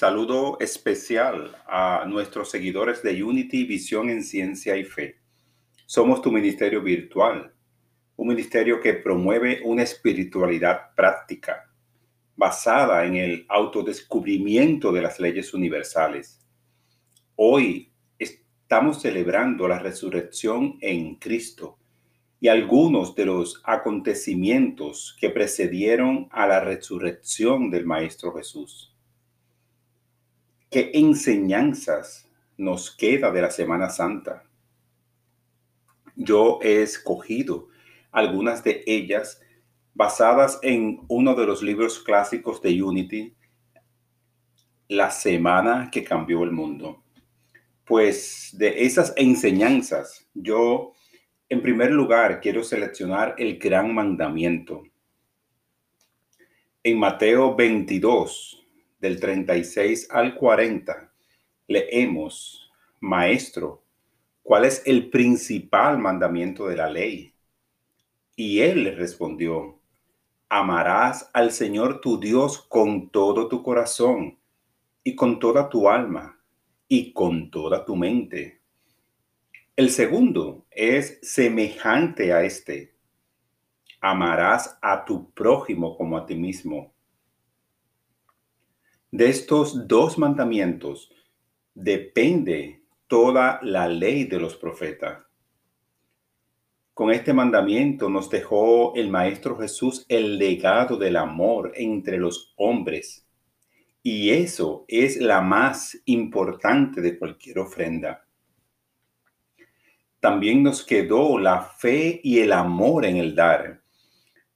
Saludo especial a nuestros seguidores de Unity Visión en Ciencia y Fe. Somos tu ministerio virtual, un ministerio que promueve una espiritualidad práctica basada en el autodescubrimiento de las leyes universales. Hoy estamos celebrando la resurrección en Cristo y algunos de los acontecimientos que precedieron a la resurrección del Maestro Jesús. ¿Qué enseñanzas nos queda de la Semana Santa? Yo he escogido algunas de ellas basadas en uno de los libros clásicos de Unity, La Semana que cambió el mundo. Pues de esas enseñanzas yo en primer lugar, quiero seleccionar el gran mandamiento. En Mateo 22, del 36 al 40, leemos, Maestro, ¿cuál es el principal mandamiento de la ley? Y él le respondió, amarás al Señor tu Dios con todo tu corazón y con toda tu alma y con toda tu mente el segundo es semejante a este. Amarás a tu prójimo como a ti mismo. De estos dos mandamientos depende toda la ley de los profetas. Con este mandamiento nos dejó el Maestro Jesús el legado del amor entre los hombres. Y eso es la más importante de cualquier ofrenda también nos quedó la fe y el amor en el dar.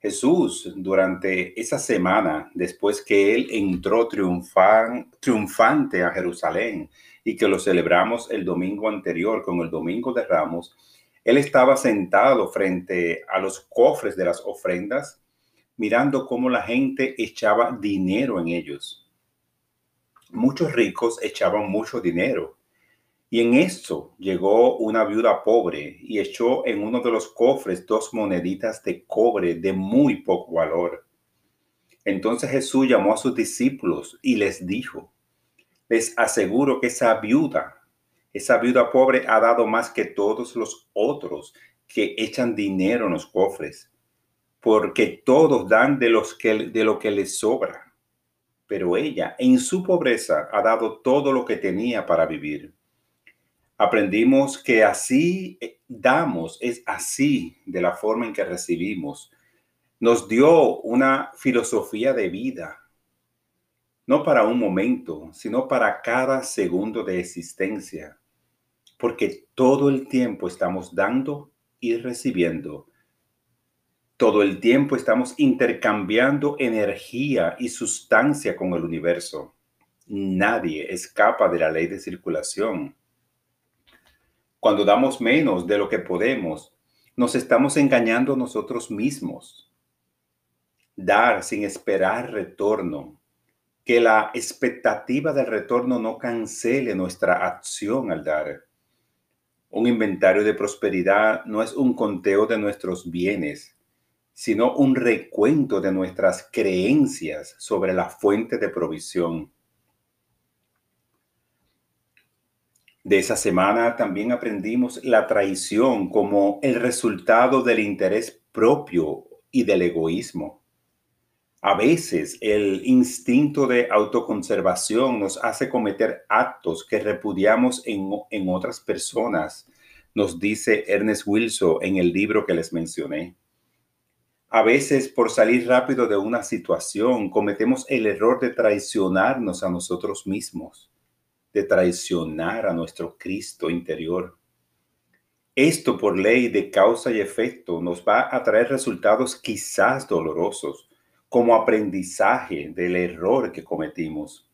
Jesús, durante esa semana, después que Él entró triunfante a Jerusalén y que lo celebramos el domingo anterior con el Domingo de Ramos, Él estaba sentado frente a los cofres de las ofrendas, mirando cómo la gente echaba dinero en ellos. Muchos ricos echaban mucho dinero y en esto llegó una viuda pobre y echó en uno de los cofres dos moneditas de cobre de muy poco valor. Entonces Jesús llamó a sus discípulos y les dijo, les aseguro que esa viuda, esa viuda pobre ha dado más que todos los otros que echan dinero en los cofres, porque todos dan de, los que, de lo que les sobra. Pero ella, en su pobreza, ha dado todo lo que tenía para vivir aprendimos que así eh, damos, es así de la forma en que recibimos. Nos dio una filosofía de vida, no para un momento, sino para cada segundo de existencia, porque todo el tiempo estamos dando y recibiendo. Todo el tiempo estamos intercambiando energía y sustancia con el universo. Nadie escapa de la ley de circulación cuando damos menos de lo que podemos, nos estamos engañando nosotros mismos. Dar sin esperar retorno. Que la expectativa del retorno no cancele nuestra acción al dar. Un inventario de prosperidad no es un conteo de nuestros bienes, sino un recuento de nuestras creencias sobre la fuente de provisión. De esa semana también aprendimos la traición como el resultado del interés propio y del egoísmo. A veces el instinto de autoconservación nos hace cometer actos que repudiamos en, en otras personas, nos dice Ernest Wilson en el libro que les mencioné. A veces por salir rápido de una situación cometemos el error de traicionarnos a nosotros mismos de traicionar a nuestro Cristo interior. Esto por ley de causa y efecto nos va a traer resultados quizás dolorosos, como aprendizaje del error que cometimos.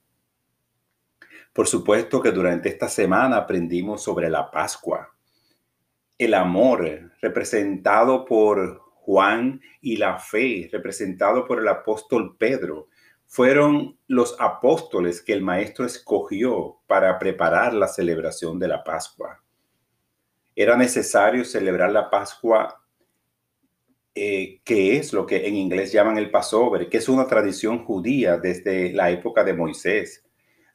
Por supuesto que durante esta semana aprendimos sobre la Pascua, el amor representado por Juan y la fe representado por el apóstol Pedro fueron los apóstoles que el maestro escogió para preparar la celebración de la Pascua. Era necesario celebrar la Pascua, eh, que es lo que en inglés llaman el Passover, que es una tradición judía desde la época de Moisés,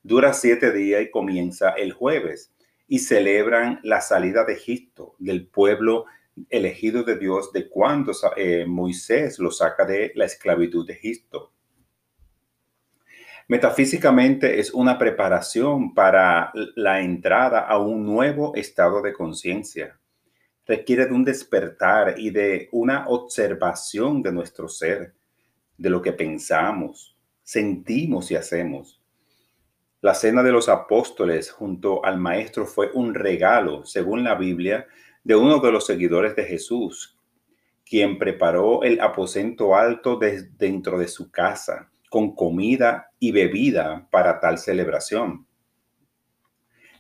Dura siete días y comienza el jueves y celebran la salida de Egipto del pueblo elegido de Dios de cuando eh, Moisés lo saca de la esclavitud de Egipto. Metafísicamente es una preparación para la entrada a un nuevo estado de conciencia. Requiere de un despertar y de una observación de nuestro ser, de lo que pensamos, sentimos y hacemos. La cena de los apóstoles junto al Maestro fue un regalo, según la Biblia, de uno de los seguidores de Jesús, quien preparó el aposento alto dentro de su casa con comida y bebida para tal celebración.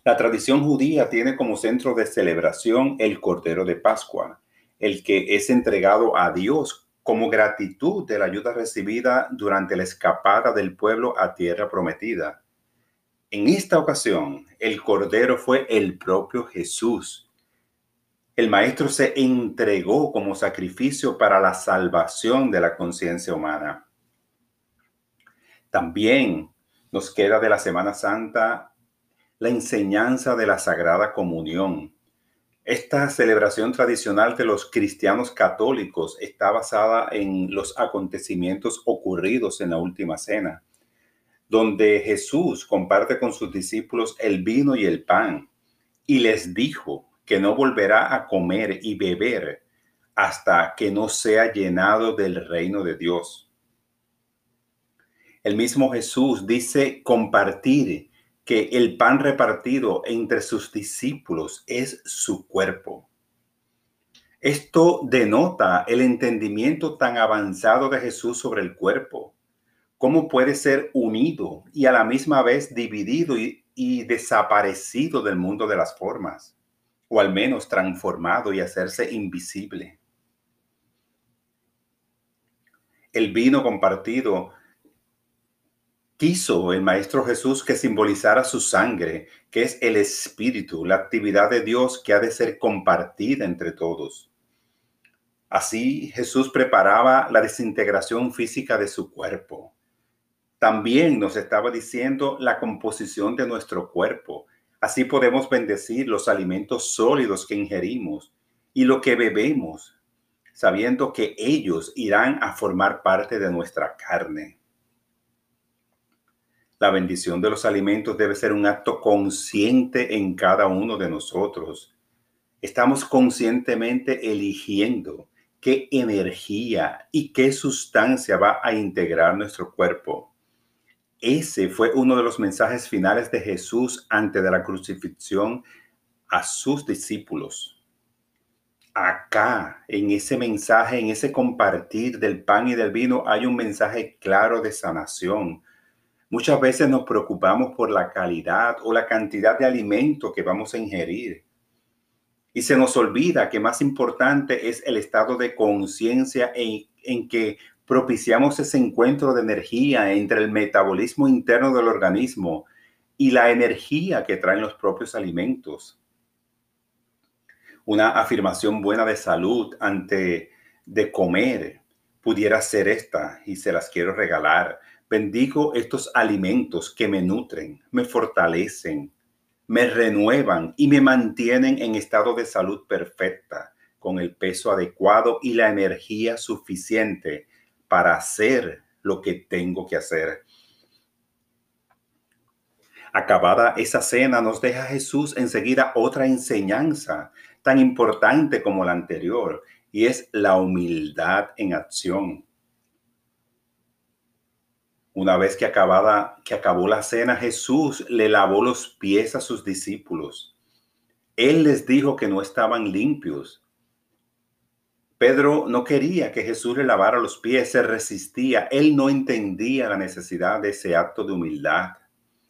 La tradición judía tiene como centro de celebración el Cordero de Pascua, el que es entregado a Dios como gratitud de la ayuda recibida durante la escapada del pueblo a tierra prometida. En esta ocasión, el Cordero fue el propio Jesús. El Maestro se entregó como sacrificio para la salvación de la conciencia humana. También nos queda de la Semana Santa la enseñanza de la Sagrada Comunión. Esta celebración tradicional de los cristianos católicos está basada en los acontecimientos ocurridos en la Última Cena, donde Jesús comparte con sus discípulos el vino y el pan y les dijo que no volverá a comer y beber hasta que no sea llenado del reino de Dios. El mismo Jesús dice compartir que el pan repartido entre sus discípulos es su cuerpo. Esto denota el entendimiento tan avanzado de Jesús sobre el cuerpo, cómo puede ser unido y a la misma vez dividido y, desaparecido del mundo de las formas, o al menos transformado y hacerse invisible. El vino compartido Quiso el Maestro Jesús que simbolizara su sangre, que es el Espíritu, la actividad de Dios que ha de ser compartida entre todos. Así Jesús preparaba la desintegración física de su cuerpo. También nos estaba diciendo la composición de nuestro cuerpo. Así podemos bendecir los alimentos sólidos que ingerimos y lo que bebemos, sabiendo que ellos irán a formar parte de nuestra carne. La bendición de los alimentos debe ser un acto consciente en cada uno de nosotros. Estamos conscientemente eligiendo qué energía y qué sustancia va a integrar nuestro cuerpo. Ese fue uno de los mensajes finales de Jesús antes de la crucifixión a sus discípulos. Acá, en ese mensaje, en ese compartir del pan y del vino, hay un mensaje claro de sanación, Muchas veces nos preocupamos por la calidad o la cantidad de alimento que vamos a ingerir. Y se nos olvida que más importante es el estado de conciencia en, en, que propiciamos ese encuentro de energía entre el metabolismo interno del organismo y la energía que traen los propios alimentos. Una afirmación buena de salud ante de comer pudiera ser esta y se las quiero regalar. Bendigo estos alimentos que me nutren, me fortalecen, me renuevan y me mantienen en estado de salud perfecta, con el peso adecuado y la energía suficiente para hacer lo que tengo que hacer. Acabada esa cena, nos deja Jesús enseguida otra enseñanza tan importante como la anterior, y es la humildad en acción. Una vez que, acabada, que acabó la cena, Jesús le lavó los pies a sus discípulos. Él les dijo que no estaban limpios. Pedro no quería que Jesús le lavara los pies, se resistía. Él no entendía la necesidad de ese acto de humildad.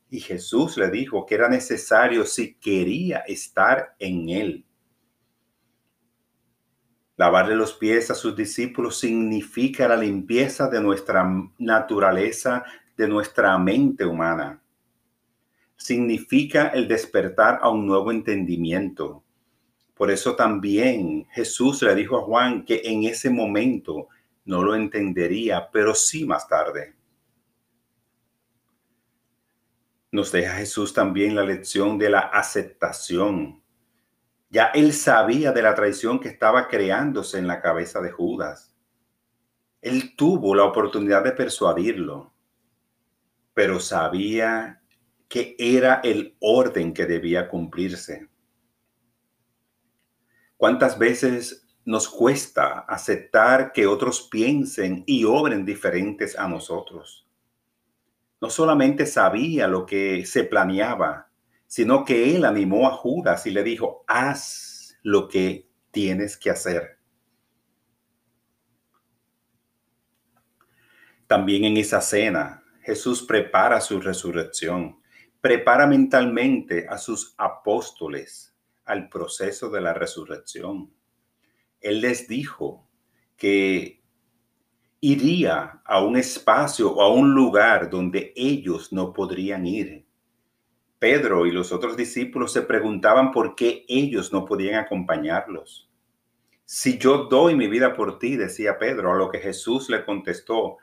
Y Jesús le dijo que era necesario si quería estar en él. Lavarle los pies a sus discípulos significa la limpieza de nuestra naturaleza, de nuestra mente humana. Significa el despertar a un nuevo entendimiento. Por eso también Jesús le dijo a Juan que en ese momento no lo entendería, pero sí más tarde. nos deja Jesús también la lección de la aceptación. Ya él sabía de la traición que estaba creándose en la cabeza de Judas. Él tuvo la oportunidad de persuadirlo, pero sabía que era el orden que debía cumplirse. ¿Cuántas veces nos cuesta aceptar que otros piensen y obren diferentes a nosotros? no solamente sabía lo que se planeaba, sino que él animó a Judas y le dijo, haz lo que tienes que hacer. También en esa cena, Jesús prepara su resurrección, prepara mentalmente a sus apóstoles al proceso de la resurrección. Él les dijo que iría a un espacio o a un lugar donde ellos no podrían ir. Pedro y los otros discípulos se preguntaban por qué ellos no podían acompañarlos. Si yo doy mi vida por ti, decía Pedro, a lo que Jesús le contestó,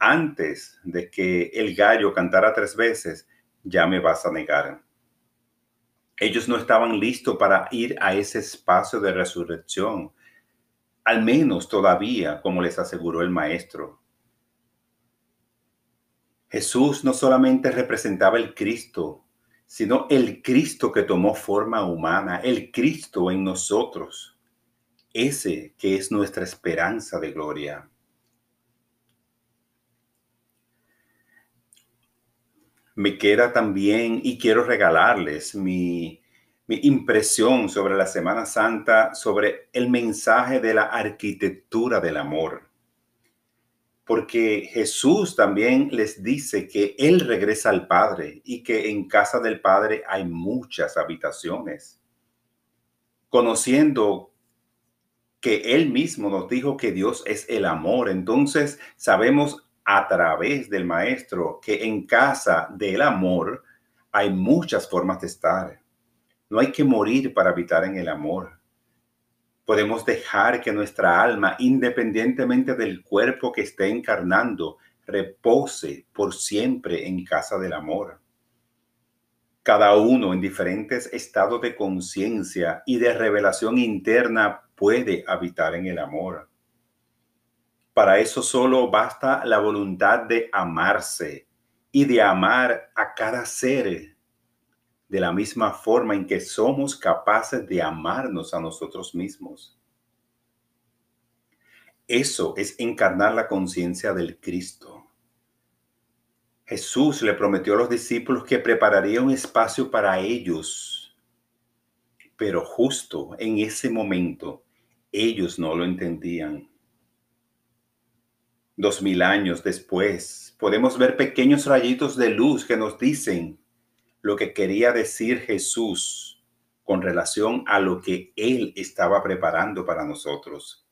antes de que el gallo cantara tres veces, ya me vas a negar. Ellos no estaban listos para ir a ese espacio de resurrección al menos todavía, como les aseguró el maestro. Jesús no solamente representaba el Cristo, sino el Cristo que tomó forma humana, el Cristo en nosotros, ese que es nuestra esperanza de gloria. Me queda también y quiero regalarles mi mi impresión sobre la Semana Santa, sobre el mensaje de la arquitectura del amor. Porque Jesús también les dice que Él regresa al Padre y que en casa del Padre hay muchas habitaciones. Conociendo que Él mismo nos dijo que Dios es el amor, entonces sabemos a través del Maestro que en casa del amor hay muchas formas de estar no hay que morir para habitar en el amor. Podemos dejar que nuestra alma, independientemente del cuerpo que esté encarnando, repose por siempre en casa del amor. Cada uno en diferentes estados de conciencia y de revelación interna puede habitar en el amor. Para eso solo basta la voluntad de amarse y de amar a cada ser de la misma forma en que somos capaces de amarnos a nosotros mismos. Eso es encarnar la conciencia del Cristo. Jesús le prometió a los discípulos que prepararía un espacio para ellos, pero justo en ese momento ellos no lo entendían. Dos mil años después, podemos ver pequeños rayitos de luz que nos dicen lo que quería decir Jesús con relación a lo que Él estaba preparando para nosotros.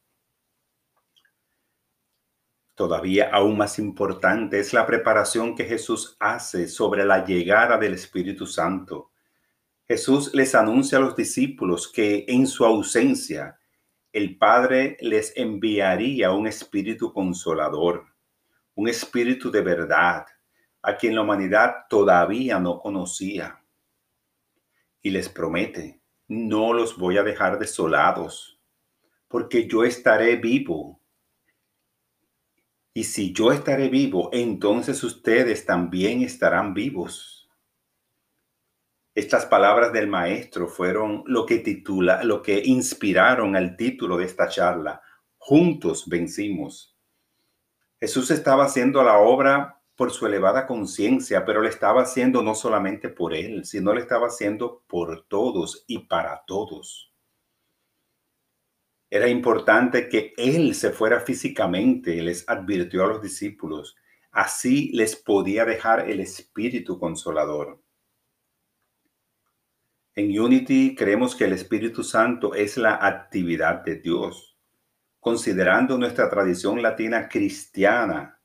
Todavía aún más importante es la preparación que Jesús hace sobre la llegada del Espíritu Santo. Jesús les anuncia a los discípulos que en su ausencia el Padre les enviaría un Espíritu consolador, un Espíritu de verdad, a quien la humanidad todavía no conocía. Y les promete, no los voy a dejar desolados, porque yo estaré vivo. Y si yo estaré vivo, entonces ustedes también estarán vivos. Estas palabras del maestro fueron lo que titula, lo que inspiraron al título de esta charla. Juntos vencimos. Jesús estaba haciendo la obra por su elevada conciencia, pero le estaba haciendo no solamente por él, sino le estaba haciendo por todos y para todos. Era importante que él se fuera físicamente, les advirtió a los discípulos. Así les podía dejar el Espíritu Consolador. En Unity creemos que el Espíritu Santo es la actividad de Dios. Considerando nuestra tradición latina cristiana,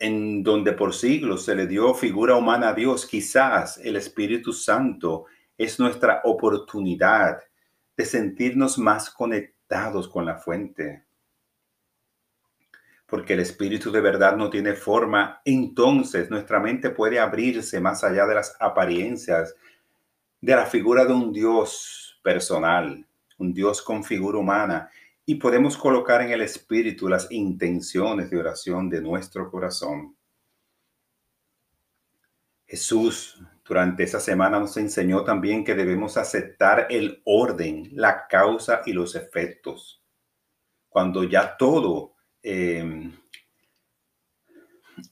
en donde por siglos se le dio figura humana a Dios, quizás el Espíritu Santo es nuestra oportunidad de sentirnos más conectados con la fuente. porque el espíritu de verdad no tiene forma, entonces nuestra mente puede abrirse más allá de las apariencias de la figura de un Dios personal, un Dios con figura humana, y podemos colocar en el espíritu las intenciones de oración de nuestro corazón. Jesús durante esa semana nos enseñó también que debemos aceptar el orden, la causa y los efectos. Cuando ya todo Em,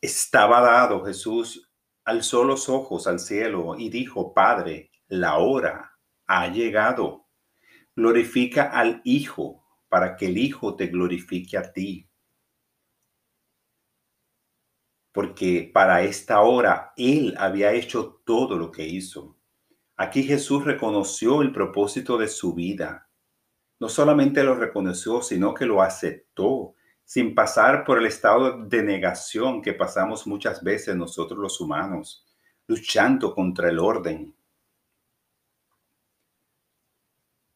estaba dado, Jesús alzó los ojos al cielo y dijo, Padre, la hora ha llegado. Glorifica al Hijo para que el Hijo te glorifique a ti. Porque para esta hora Él había hecho todo lo que hizo. Aquí Jesús reconoció el propósito de su vida. No solamente lo reconoció, sino que lo aceptó sin pasar por el estado de negación que pasamos muchas veces nosotros los humanos, luchando contra el orden.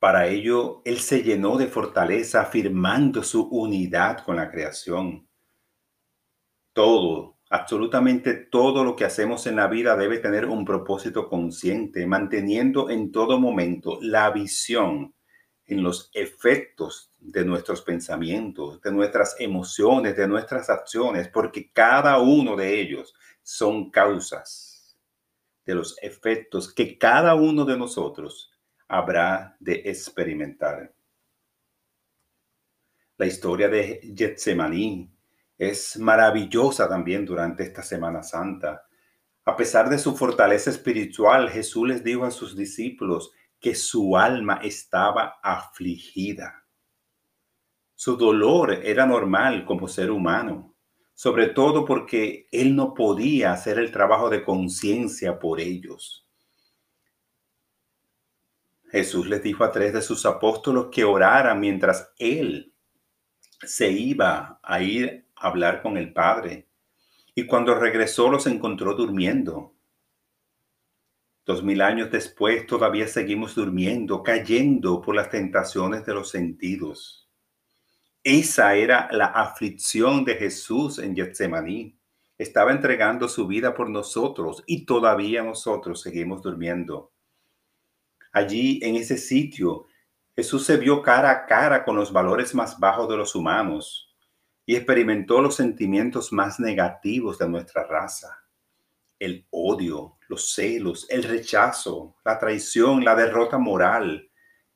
Para ello, Él se llenó de fortaleza afirmando su unidad con la creación. Todo, absolutamente todo lo que hacemos en la vida debe tener un propósito consciente, manteniendo en todo momento la visión en los efectos de nuestros pensamientos, de nuestras emociones, de nuestras acciones, porque cada uno de ellos son causas de los efectos que cada uno de nosotros habrá de experimentar. La historia de Getsemaní es maravillosa también durante esta Semana Santa. A pesar de su fortaleza espiritual, Jesús les dijo a sus discípulos, que su alma estaba afligida. Su dolor era normal como ser humano, sobre todo porque él no podía hacer el trabajo de conciencia por ellos. Jesús les dijo a tres de sus apóstolos que oraran mientras él se iba a ir a hablar con el Padre. Y cuando regresó los encontró durmiendo. Dos mil años después todavía seguimos durmiendo, cayendo por las tentaciones de los sentidos. Esa era la aflicción de Jesús en Getsemaní. Estaba entregando su vida por nosotros y todavía nosotros seguimos durmiendo. Allí, en ese sitio, Jesús se vio cara a cara con los valores más bajos de los humanos y experimentó los sentimientos más negativos de nuestra raza el odio, los celos, el rechazo, la traición, la derrota moral,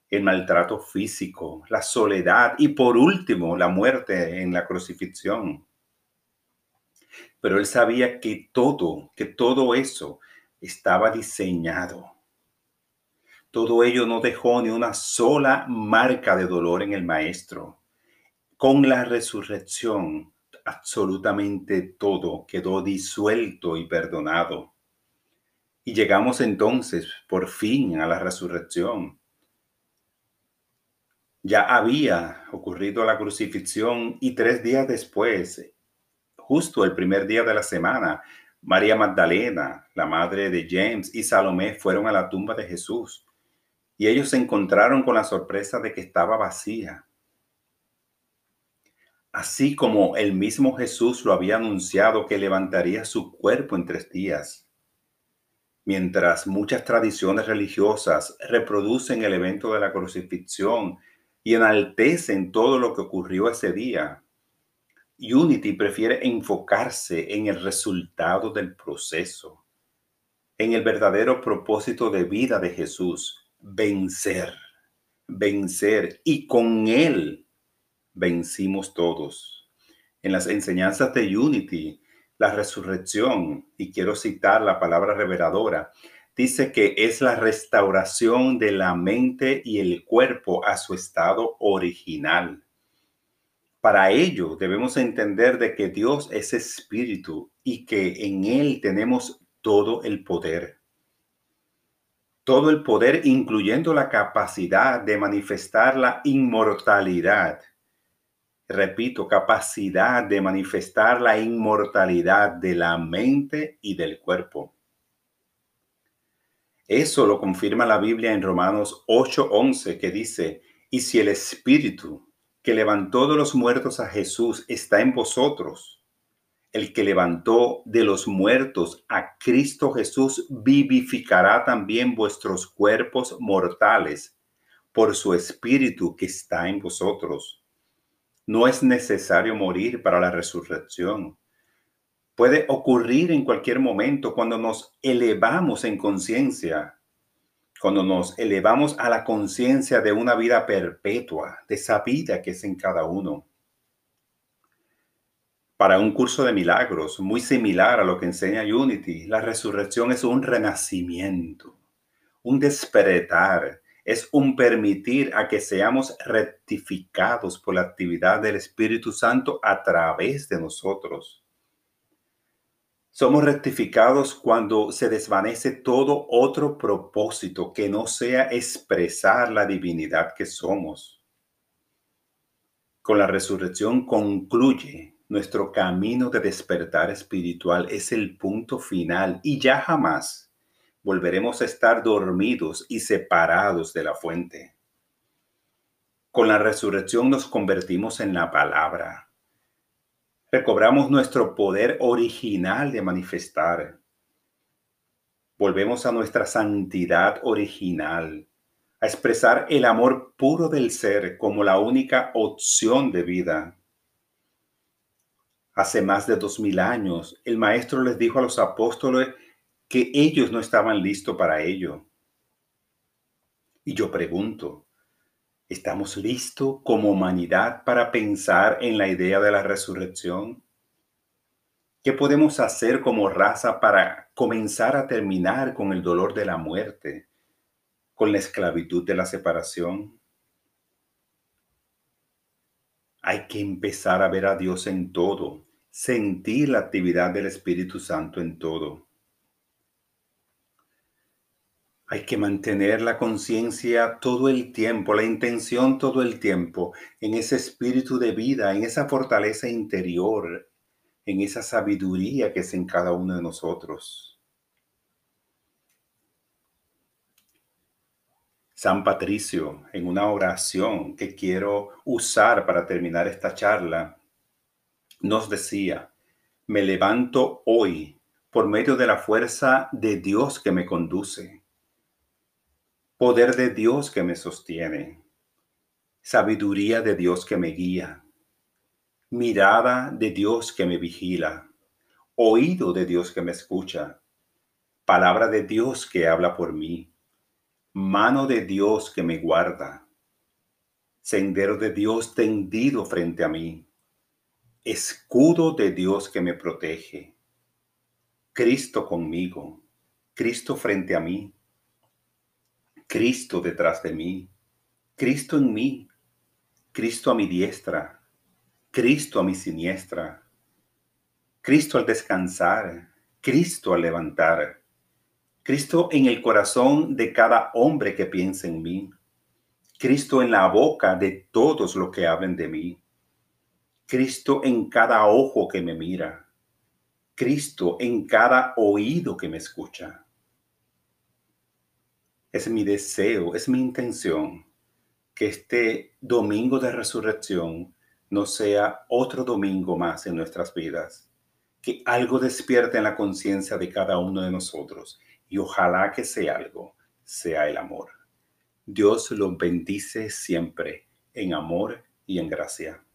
el maltrato físico, la soledad y por último la muerte en la crucifixión. Pero él sabía que todo, que todo eso estaba diseñado. Todo ello no dejó ni una sola marca de dolor en el maestro. Con la resurrección, absolutamente todo quedó disuelto y perdonado. Y llegamos entonces por fin a la resurrección. Ya había ocurrido la crucifixión y tres días después, justo el primer día de la semana, María Magdalena, la madre de James y Salomé fueron a la tumba de Jesús y ellos se encontraron con la sorpresa de que estaba vacía así como el mismo Jesús lo había anunciado que levantaría su cuerpo en tres días. Mientras muchas tradiciones religiosas reproducen el evento de la crucifixión y enaltecen todo lo que ocurrió ese día, Unity prefiere enfocarse en el resultado del proceso, en el verdadero propósito de vida de Jesús, vencer, vencer y con él vencimos todos. En las enseñanzas de Unity, la resurrección, y quiero citar la palabra reveladora, dice que es la restauración de la mente y el cuerpo a su estado original. Para ello debemos entender de que Dios es espíritu y que en Él tenemos todo el poder. Todo el poder incluyendo la capacidad de manifestar la inmortalidad repito, capacidad de manifestar la inmortalidad de la mente y del cuerpo. Eso lo confirma la Biblia en Romanos 8:11 que dice, y si el Espíritu que levantó de los muertos a Jesús está en vosotros. El que levantó de los muertos a Cristo Jesús vivificará también vuestros cuerpos mortales por su espíritu que está en vosotros. No es necesario morir para la resurrección. Puede ocurrir en cualquier momento cuando nos elevamos en conciencia cuando nos elevamos a la conciencia de una vida perpetua, de esa vida que es en cada uno. Para un curso de milagros, muy similar a lo que enseña Unity, la resurrección es un renacimiento, un despertar, es un permitir a que seamos rectificados por la actividad del Espíritu Santo a través de nosotros. Somos rectificados cuando se desvanece todo otro propósito que no sea expresar la divinidad que somos. Con la resurrección concluye nuestro camino de despertar espiritual. Es el punto final y ya jamás volveremos a estar dormidos y separados de la fuente. Con la resurrección nos convertimos en la palabra recobramos nuestro poder original de manifestar. Volvemos a nuestra santidad original, a expresar el amor puro del ser como la única opción de vida. Hace más de dos mil años, el Maestro les dijo a los apóstoles que ellos no estaban listos para ello. Y yo pregunto, ¿Estamos listos como humanidad para pensar en la idea de la resurrección? ¿Qué podemos hacer como raza para comenzar a terminar con el dolor de la muerte, con la esclavitud de la separación? Hay que empezar a ver a Dios en todo, sentir la actividad del Espíritu Santo en todo. Hay que mantener la conciencia todo el tiempo, la intención todo el tiempo, en ese espíritu de vida, en esa fortaleza interior, en esa sabiduría que es en cada uno de nosotros. San Patricio, en una oración que quiero usar para terminar esta charla, nos decía, me levanto hoy por medio de la fuerza de Dios que me conduce poder de Dios que me sostiene, sabiduría de Dios que me guía, mirada de Dios que me vigila, oído de Dios que me escucha, palabra de Dios que habla por mí, mano de Dios que me guarda, sendero de Dios tendido frente a mí, escudo de Dios que me protege, Cristo conmigo, Cristo frente a mí Cristo detrás de mí, Cristo en mí, Cristo a mi diestra, Cristo a mi siniestra, Cristo al descansar, Cristo al levantar, Cristo en el corazón de cada hombre que piensa en mí, Cristo en la boca de todos los que hablen de mí, Cristo en cada ojo que me mira, Cristo en cada oído que me escucha. Es mi deseo, es mi intención que este domingo de resurrección no sea otro domingo más en nuestras vidas, que algo despierte en la conciencia de cada uno de nosotros y ojalá que sea algo, sea el amor. Dios los bendice siempre en amor y en gracia.